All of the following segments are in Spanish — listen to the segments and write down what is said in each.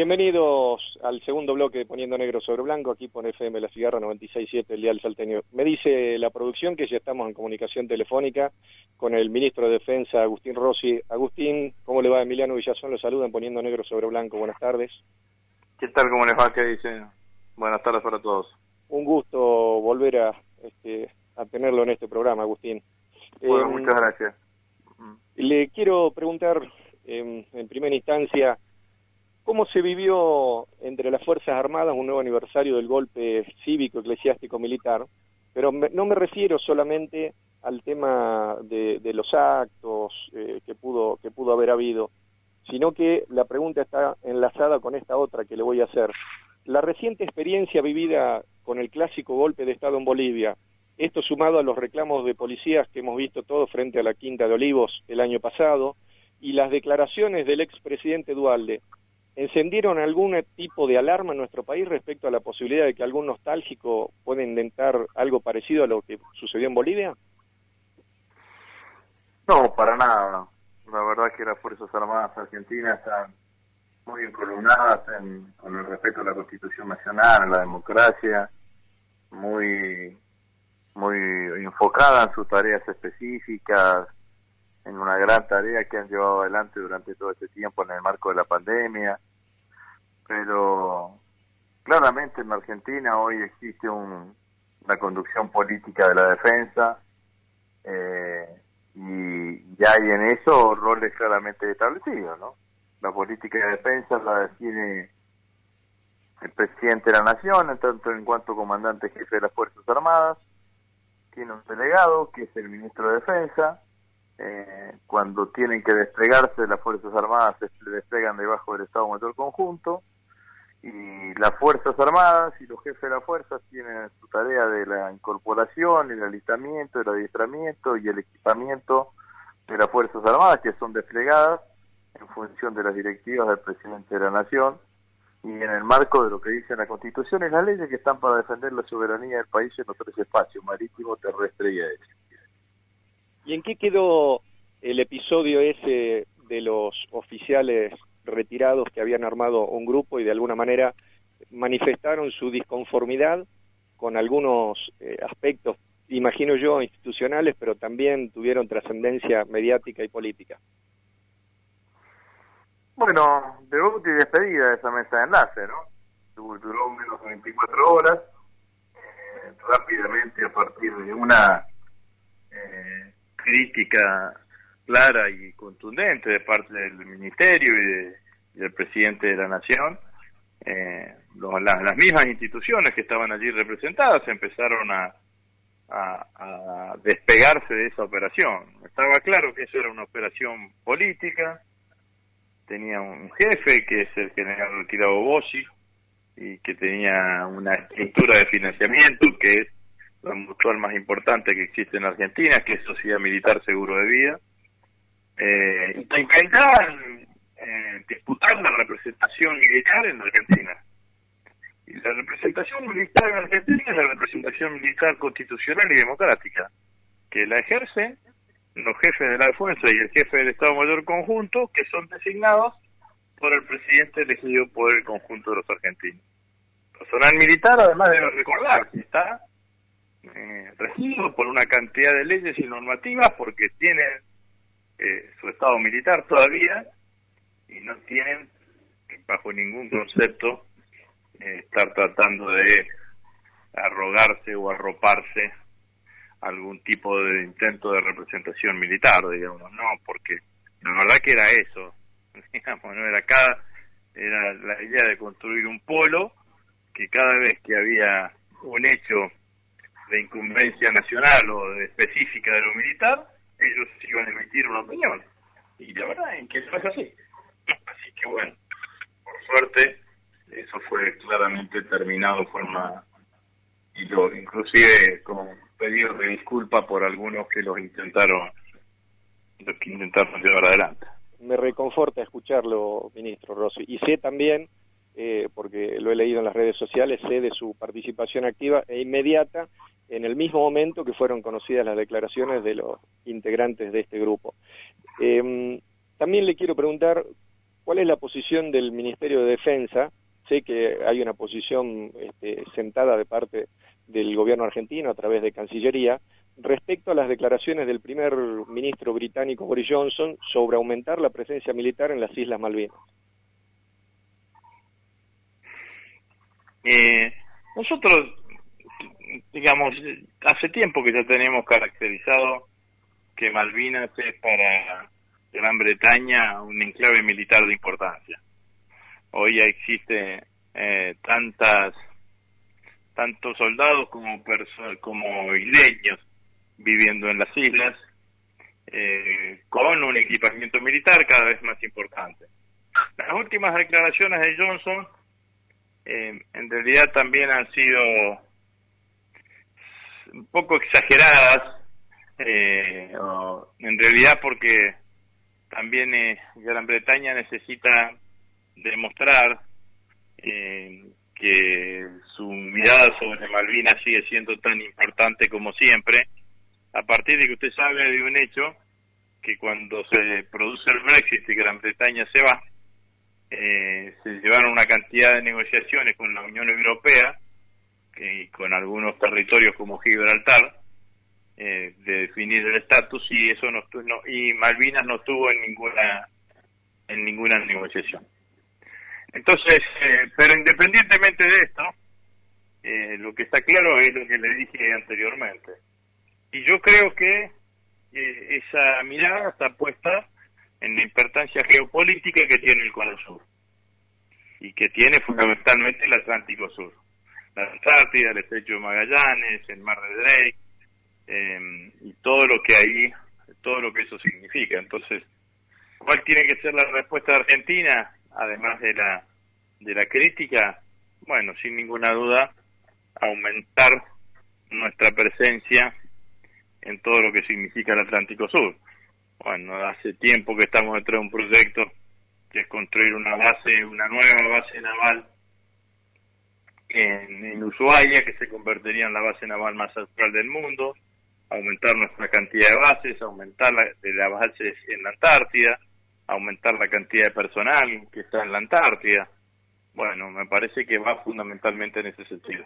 Bienvenidos al segundo bloque de Poniendo Negro sobre Blanco, aquí por FM La Cigarra 96.7, el Dial Salteño. Me dice la producción que ya estamos en comunicación telefónica con el ministro de Defensa, Agustín Rossi. Agustín, ¿cómo le va? Emiliano Villazón lo saluda en Poniendo Negro sobre Blanco. Buenas tardes. ¿Qué tal? ¿Cómo les va? ¿Qué dicen? Buenas tardes para todos. Un gusto volver a, este, a tenerlo en este programa, Agustín. Bueno, eh, muchas gracias. Le quiero preguntar en primera instancia ¿Cómo se vivió entre las Fuerzas Armadas un nuevo aniversario del golpe cívico, eclesiástico, militar? Pero no me refiero solamente al tema de, los actos eh, que, pudo, que pudo haber habido, sino que la pregunta está enlazada con esta otra que le voy a hacer. La reciente experiencia vivida con el clásico golpe de Estado en Bolivia, esto sumado a los reclamos de policías que hemos visto todos frente a la Quinta de Olivos el año pasado, y las declaraciones del expresidente Dualde, ¿Encendieron algún tipo de alarma en nuestro país respecto a la posibilidad de que algún nostálgico pueda intentar algo parecido a lo que sucedió en Bolivia? No, para nada. La verdad que las Fuerzas Armadas Argentinas están muy encolumnadas en, con el respeto a la Constitución Nacional, a la democracia, muy, muy enfocada en sus tareas específicas, en una gran tarea que han llevado adelante durante todo este tiempo en el marco de la pandemia pero claramente en Argentina hoy existe un, una conducción política de la defensa eh, y ya hay en eso roles claramente establecidos, ¿no? La política de defensa la define el presidente de la nación, en tanto en cuanto comandante jefe de las Fuerzas Armadas, tiene un delegado que es el ministro de Defensa, eh, cuando tienen que desplegarse las Fuerzas Armadas se desplegan debajo del Estado Mayor Conjunto, y las Fuerzas Armadas y los jefes de las fuerzas tienen su tarea de la incorporación, el alistamiento, el adiestramiento y el equipamiento de las Fuerzas Armadas que son desplegadas en función de las directivas del presidente de la Nación y en el marco de lo que dice la Constitución y las leyes que están para defender la soberanía del país en los tres espacios, marítimo, terrestre y aéreo. ¿Y en qué quedó el episodio ese de los oficiales retirados que habían armado un grupo y de alguna manera manifestaron su disconformidad con algunos eh, aspectos, imagino yo, institucionales, pero también tuvieron trascendencia mediática y política. Bueno, debut y despedida de esa mesa de enlace, ¿no? Duró menos de 24 horas, eh, rápidamente a partir de una eh, crítica clara y contundente de parte del Ministerio y, del presidente de la Nación. Eh, las, mismas instituciones que estaban allí representadas empezaron a, a, despegarse de esa operación. Estaba claro que eso era una operación política, tenía un jefe que es el general retirado Bossi y que tenía una estructura de financiamiento que es la mutual más importante que existe en Argentina, que es Sociedad Militar Seguro de Vida, eh, intentar eh, disputar la representación militar en Argentina. Y la representación militar en Argentina es la representación militar constitucional y democrática, que la ejercen los jefes de la fuerza y el jefe del Estado Mayor Conjunto, que son designados por el presidente elegido por el conjunto de los argentinos. Personal militar, además, debe recordar que está eh, regido por una cantidad de leyes y normativas porque tiene eh, su estado militar todavía y no tienen bajo ningún concepto eh, estar tratando de arrogarse o arroparse algún tipo de intento de representación militar, digamos, no, porque la verdad que era eso, digamos, no era cada, era la idea de construir un polo que cada vez que había un hecho de incumbencia nacional o de específica de lo militar, ellos iban a emitir una opinión. Y la verdad es que eso es así. Así que bueno, por suerte, eso fue claramente terminado forma, y lo, inclusive con pedidos de disculpa por algunos que los intentaron, los que intentaron llevar adelante. Me reconforta escucharlo, ministro Rossi. Y sé también, eh, porque lo he leído en las redes sociales, sé de su participación activa e inmediata en el mismo momento que fueron conocidas las declaraciones de los integrantes de este grupo. Em, también le quiero preguntar ¿cuál es la posición del Ministerio de Defensa? Sé que hay una posición este, sentada de parte del gobierno argentino a través de Cancillería respecto a las declaraciones del primer ministro británico Boris Johnson sobre aumentar la presencia militar en las Islas Malvinas. Eh, nosotros, digamos, hace tiempo que ya tenemos caracterizado que Malvinas es para Gran Bretaña un enclave militar de importancia. Hoy ya existe eh, tantas tantos soldados como como isleños viviendo en las islas eh, con un equipamiento militar cada vez más importante. Las últimas declaraciones de Johnson eh, en realidad también han sido un poco exageradas, eh, en realidad porque también eh, Gran Bretaña necesita demostrar eh, que su mirada sobre Malvinas sigue siendo tan importante como siempre, a partir de que usted sabe de un hecho que cuando se produce el Brexit y Gran Bretaña se va, eh, se llevaron una cantidad de negociaciones con la Unión Europea y con algunos territorios como Gibraltar eh, de definir el estatus y eso no, y Malvinas no estuvo en ninguna en ninguna negociación. Entonces eh, pero independientemente de esto eh, lo que está claro es lo que le dije anteriormente. Y yo creo que esa mirada está puesta en la importancia geopolítica que tiene el Cono Sur y que tiene fundamentalmente el Atlántico Sur, la Antártida, el Estrecho de Magallanes, el Mar de Drake em, y todo lo que ahí, todo lo que eso significa. Entonces, ¿cuál tiene que ser la respuesta de Argentina, además de la de la crítica? Bueno, sin ninguna duda, aumentar nuestra presencia en todo lo que significa el Atlántico Sur. Bueno, hace tiempo que estamos dentro de un proyecto que es construir una base, una nueva base naval en, Ushuaia, que se convertiría en la base naval más actual del mundo, aumentar nuestra cantidad de bases, aumentar la, de las bases en la Antártida, aumentar la cantidad de personal que está en la Antártida. Bueno, me parece que va fundamentalmente en ese sentido.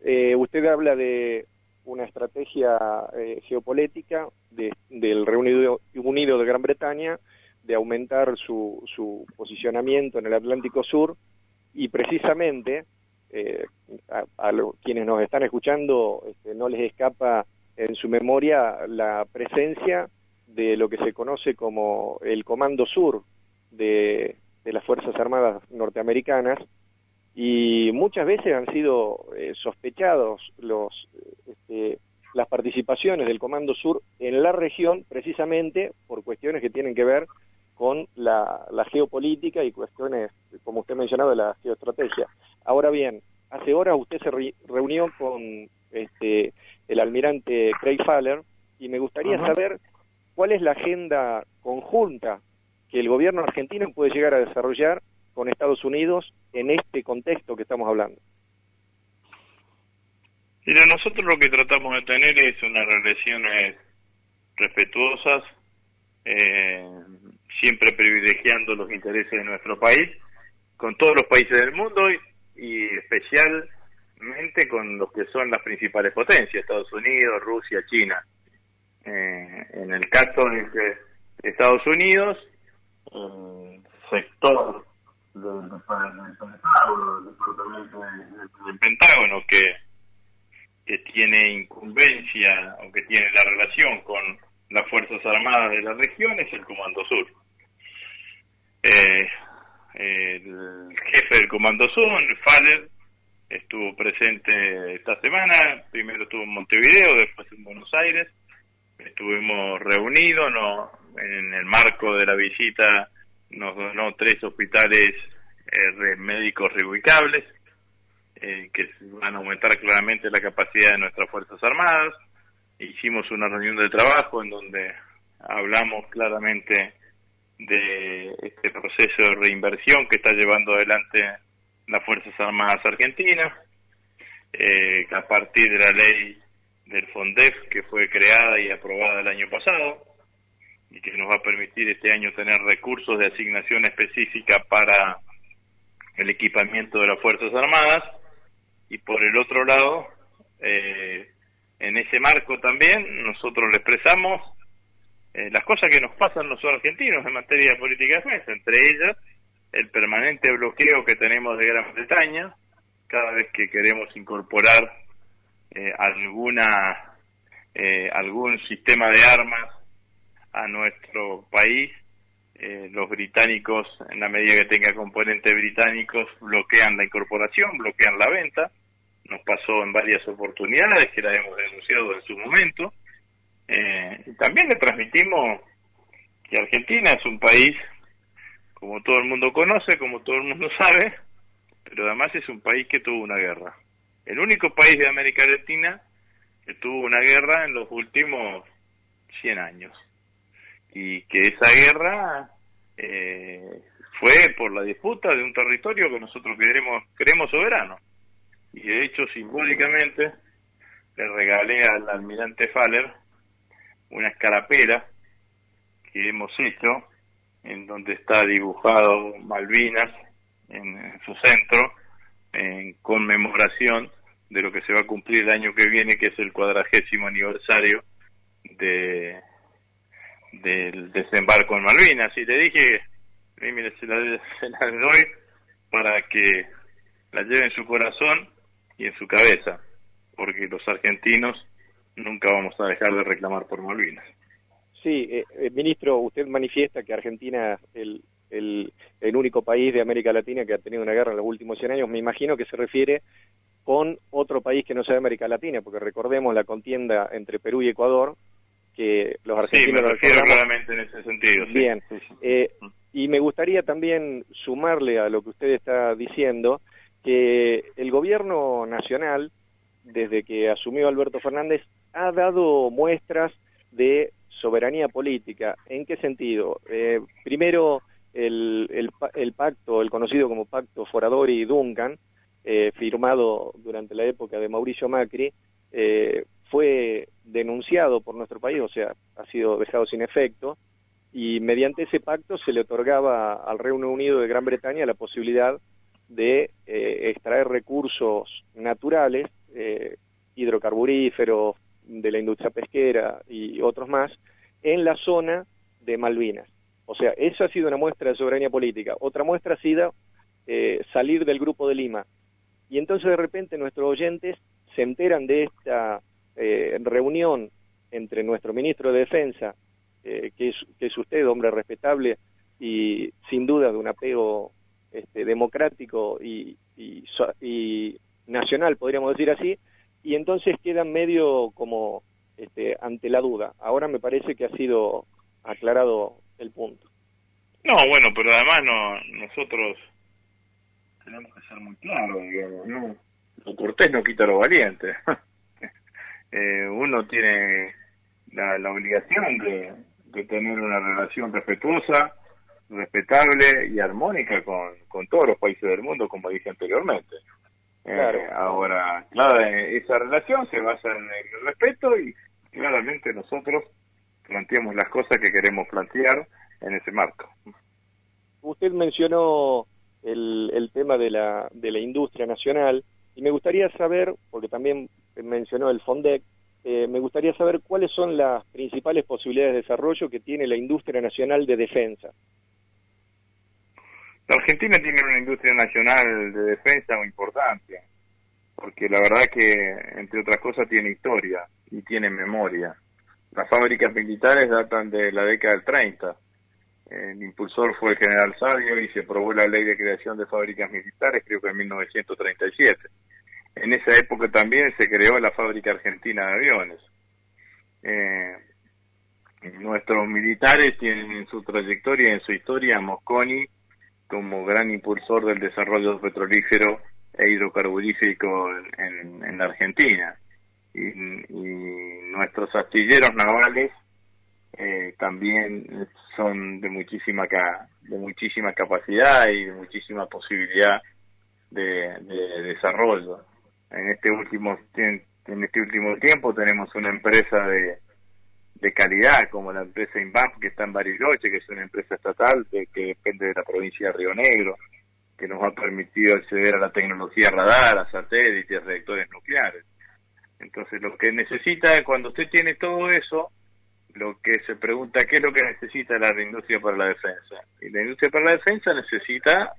Eh, usted habla de una estrategia eh, geopolítica del Reino Unido de Gran Bretaña de aumentar su, su posicionamiento en el Atlántico Sur y precisamente eh, a, quienes nos están escuchando este, no les escapa en su memoria la presencia de lo que se conoce como el Comando Sur de, las Fuerzas Armadas norteamericanas y muchas veces han sido eh, sospechados los este, las participaciones del Comando Sur en la región precisamente por cuestiones que tienen que ver con la, geopolítica y cuestiones, como usted mencionaba, de la geoestrategia. Ahora bien, hace horas usted se reunió con este, el almirante Craig Faller y me gustaría saber cuál es la agenda conjunta que el gobierno argentino puede llegar a desarrollar con Estados Unidos en este contexto que estamos hablando. Mira, nosotros lo que tratamos de tener es unas relaciones respetuosas, eh, siempre privilegiando los intereses de nuestro país, con todos los países del mundo y, especialmente con los que son las principales potencias, Estados Unidos, Rusia, China. Eh, en el caso de Estados Unidos, el sector del, Pentágono que, que tiene incumbencia o que tiene la relación con las Fuerzas Armadas de la región es el Comando Sur. Eh, el jefe del Comando Sur, Faller, estuvo presente esta semana, primero estuvo en Montevideo, después en Buenos Aires, estuvimos reunidos, no, en el marco de la visita nos donó tres hospitales eh, médicos reubicables, eh, que van a aumentar claramente la capacidad de nuestras Fuerzas Armadas, hicimos una reunión de trabajo en donde hablamos claramente de este proceso de reinversión que está llevando adelante las Fuerzas Armadas Argentinas, eh, a partir de la ley del FONDEF que fue creada y aprobada el año pasado, y que nos va a permitir este año tener recursos de asignación específica para el equipamiento de las Fuerzas Armadas y por el otro lado, eh, en ese marco también nosotros le expresamos eh, las cosas que nos pasan los argentinos en materia de política de defensa, entre ellas el permanente bloqueo que tenemos de Gran Bretaña cada vez que queremos incorporar eh, alguna algún sistema de armas a nuestro país eh, los británicos, en la medida que tenga componentes británicos, bloquean la incorporación, bloquean la venta. Nos pasó en varias oportunidades que la hemos denunciado en su momento. Eh, también le transmitimos que Argentina es un país, como todo el mundo conoce, como todo el mundo sabe, pero además es un país que tuvo una guerra. El único país de América Latina que tuvo una guerra en los últimos 100 años y que esa guerra eh, fue por la disputa de un territorio que nosotros queremos, queremos soberano. Y de hecho, simbólicamente, le regalé al almirante Faller una escarapela que hemos hecho, en donde está dibujado Malvinas en, su centro, en conmemoración de lo que se va a cumplir el año que viene, que es el cuadragésimo aniversario de del desembarco en Malvinas. Y le dije, mire, se la, doy para que la lleve en su corazón y en su cabeza, porque los argentinos nunca vamos a dejar de reclamar por Malvinas. Sí, eh, eh, ministro, usted manifiesta que Argentina es el, el, único país de América Latina que ha tenido una guerra en los últimos 100 años. Me imagino que se refiere con otro país que no sea de América Latina, porque recordemos la contienda entre Perú y Ecuador, que los argentinos... Sí, me refiero claramente en ese sentido. Bien, eh, y me gustaría también sumarle a lo que usted está diciendo, que el gobierno nacional, desde que asumió Alberto Fernández, ha dado muestras de soberanía política. ¿En qué sentido? Eh, primero, el, el, pacto, el conocido como Pacto Foradori-Duncan, eh, firmado durante la época de Mauricio Macri, eh, fue denunciado por nuestro país, o sea, ha sido dejado sin efecto, y mediante ese pacto se le otorgaba al Reino Unido de Gran Bretaña la posibilidad de eh, extraer recursos naturales, eh, hidrocarburíferos, de la industria pesquera y otros más, en la zona de Malvinas. O sea, eso ha sido una muestra de soberanía política. Otra muestra ha sido eh, salir del Grupo de Lima. Y entonces de repente nuestros oyentes se enteran de esta eh, reunión entre nuestro ministro de Defensa, eh, que, es, que es usted, hombre respetable y sin duda de un apego este, democrático y, y, nacional, podríamos decir así, y entonces quedan medio como este, ante la duda. Ahora me parece que ha sido aclarado el punto. No, bueno, pero además no, nosotros tenemos que ser muy claros, digamos, ¿no? Lo cortés no quita lo valiente. Eh, uno tiene la, obligación de, tener una relación respetuosa, respetable y armónica con, con todos los países del mundo, como dije anteriormente. Eh, ahora, claro, esa relación se basa en el respeto y claramente nosotros planteamos las cosas que queremos plantear en ese marco. Usted mencionó el, el tema de la, de la industria nacional y me gustaría saber, porque también mencionó el FONDEC, eh, me gustaría saber cuáles son las principales posibilidades de desarrollo que tiene la industria nacional de defensa. La Argentina tiene una industria nacional de defensa muy importante, porque la verdad que, entre otras cosas, tiene historia y tiene memoria. Las fábricas militares datan de la década del 30. El impulsor fue el general Sabio y se aprobó la ley de creación de fábricas militares, creo que en 1937 en esa época también se creó la fábrica argentina de aviones. Eh, nuestros militares tienen en su trayectoria, en su historia, Mosconi como gran impulsor del desarrollo petrolífero e hidrocarburífico en, la Argentina. Y, nuestros astilleros navales eh, también son de muchísima de muchísima capacidad y de muchísima posibilidad de desarrollo en este último en este último tiempo tenemos una empresa de, de calidad, como la empresa INVAP que está en Bariloche, que es una empresa estatal que depende de la provincia de Río Negro, que nos ha permitido acceder a la tecnología radar, a satélites, reactores nucleares. Entonces, lo que necesita, cuando usted tiene todo eso, lo que se pregunta, ¿qué es lo que necesita la industria para la defensa? Y la industria para la defensa necesita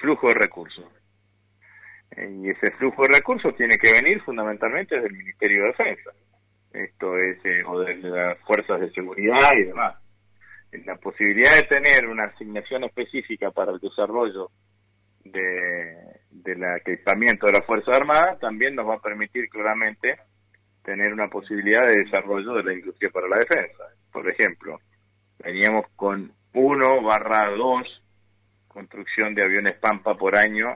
flujo de recursos. Y ese flujo de recursos tiene que venir fundamentalmente del Ministerio de Defensa. Esto es, eh, o de las fuerzas de seguridad y demás. La posibilidad de tener una asignación específica para el desarrollo de, del equipamiento de la Fuerza Armada también nos va a permitir claramente tener una posibilidad de desarrollo de la industria para la defensa. Por ejemplo, veníamos con 1 barra 2 construcción de aviones Pampa por año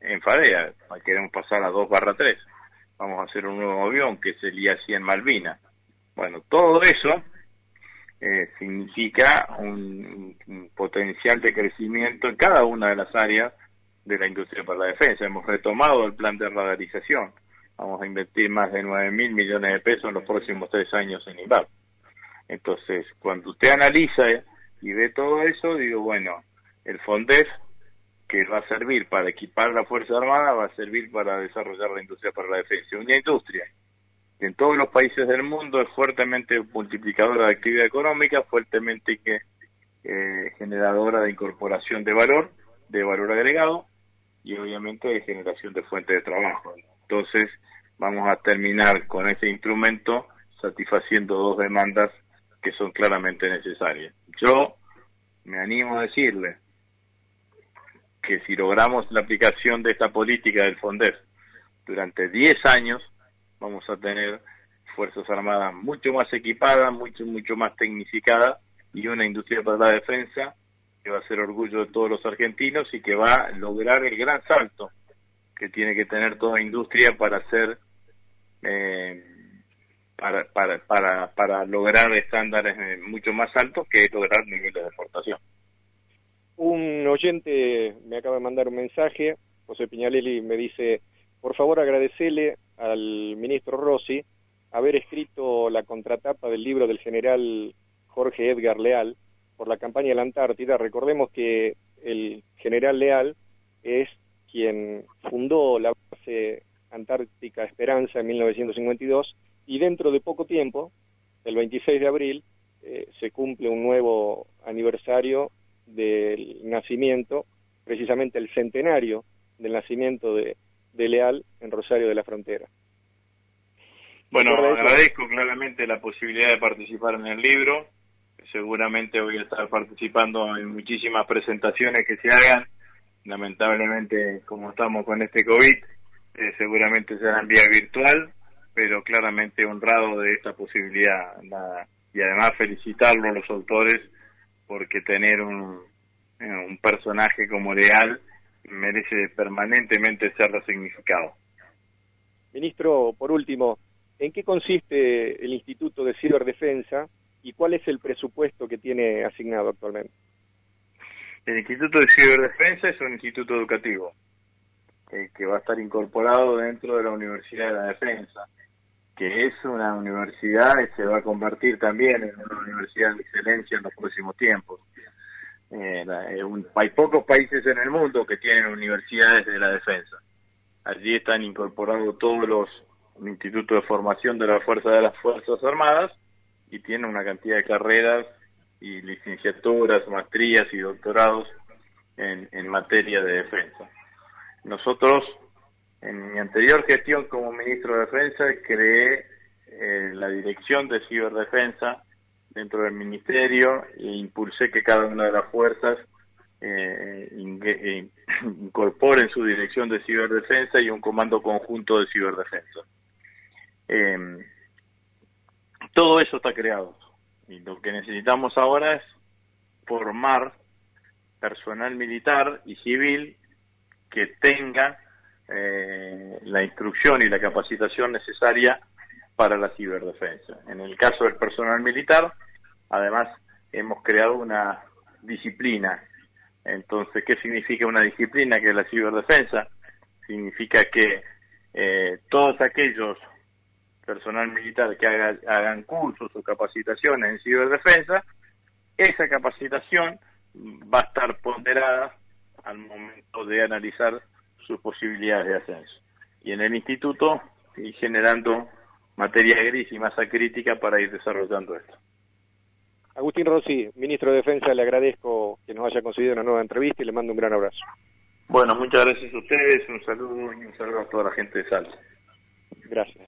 en FADEA, queremos pasar a 2 barra 3. Vamos a hacer un nuevo avión que sería así en Malvinas. Bueno, todo eso eh, significa un, potencial de crecimiento en cada una de las áreas de la industria para la defensa. Hemos retomado el plan de radarización. Vamos a invertir más de 9 mil millones de pesos en los próximos tres años en IVAP. Entonces, cuando usted analiza y ve todo eso, digo, bueno, el FONDEF, que va a servir para equipar la Fuerza Armada, va a servir para desarrollar la industria para la defensa. Una industria que en todos los países del mundo es fuertemente multiplicadora de actividad económica, fuertemente eh, generadora de incorporación de valor, de valor agregado, y obviamente de generación de fuentes de trabajo. Entonces, vamos a terminar con ese instrumento satisfaciendo dos demandas que son claramente necesarias. Yo me animo a decirle que si logramos la aplicación de esta política del FONDEF durante 10 años, vamos a tener Fuerzas Armadas mucho más equipadas, mucho, mucho más tecnificadas y una industria para la defensa que va a ser orgullo de todos los argentinos y que va a lograr el gran salto que tiene que tener toda industria para hacer eh, para, para, para, para lograr estándares eh, mucho más altos que lograr niveles de exportación. Un oyente me acaba de mandar un mensaje, José Piñalelli me dice, por favor agradecele al ministro Rossi haber escrito la contratapa del libro del general Jorge Edgar Leal, por la campaña de la Antártida. Recordemos que el general Leal es quien fundó la base Antártica Esperanza en 1952 y dentro de poco tiempo, el 26 de abril, eh, se cumple un nuevo aniversario del nacimiento, precisamente el centenario del nacimiento de, de Leal en Rosario de la Frontera. Bueno, agradezco claramente la posibilidad de participar en el libro seguramente voy a estar participando en muchísimas presentaciones que se hagan. Lamentablemente, como estamos con este COVID, eh, seguramente será en vía virtual, pero claramente honrado de esta posibilidad. y además felicitarlo a los autores porque tener un, eh, un personaje como Leal merece permanentemente ser resignificado. Ministro, por último, ¿en qué consiste el Instituto de Ciberdefensa y cuál es el presupuesto que tiene asignado actualmente? El Instituto de Ciberdefensa es un instituto educativo eh, que va a estar incorporado dentro de la Universidad de la Defensa, que es una universidad y se va a convertir también en una universidad de excelencia en los próximos tiempos. Eh, eh, hay pocos países en el mundo que tienen universidades de la defensa. Allí están incorporados todos los institutos de formación de la fuerza de las Fuerzas Armadas y tiene una cantidad de carreras y licenciaturas, maestrías y doctorados en, en materia de defensa. Nosotros, en mi anterior gestión como ministro de Defensa, creé eh, la dirección de ciberdefensa dentro del ministerio e impulsé que cada una de las fuerzas eh, eh incorpore su dirección de ciberdefensa y un comando conjunto de ciberdefensa. Eh, todo eso está creado. Y lo que necesitamos ahora es formar personal militar y civil que tenga eh, la instrucción y la capacitación necesaria para la ciberdefensa. En el caso del personal militar, además, hemos creado una disciplina. Entonces, ¿qué significa una disciplina que es la ciberdefensa? Significa que eh, todos aquellos personal militar que haga, hagan cursos o capacitaciones en ciberdefensa, esa capacitación va a estar ponderada al momento de analizar sus posibilidades de ascenso. Y en el instituto y generando materia gris y masa crítica para ir desarrollando esto. Agustín Rossi, ministro de Defensa, le agradezco que nos haya concedido una nueva entrevista y le mando un gran abrazo. Bueno, muchas gracias a ustedes, un saludo y un saludo a toda la gente de Salsa. Gracias.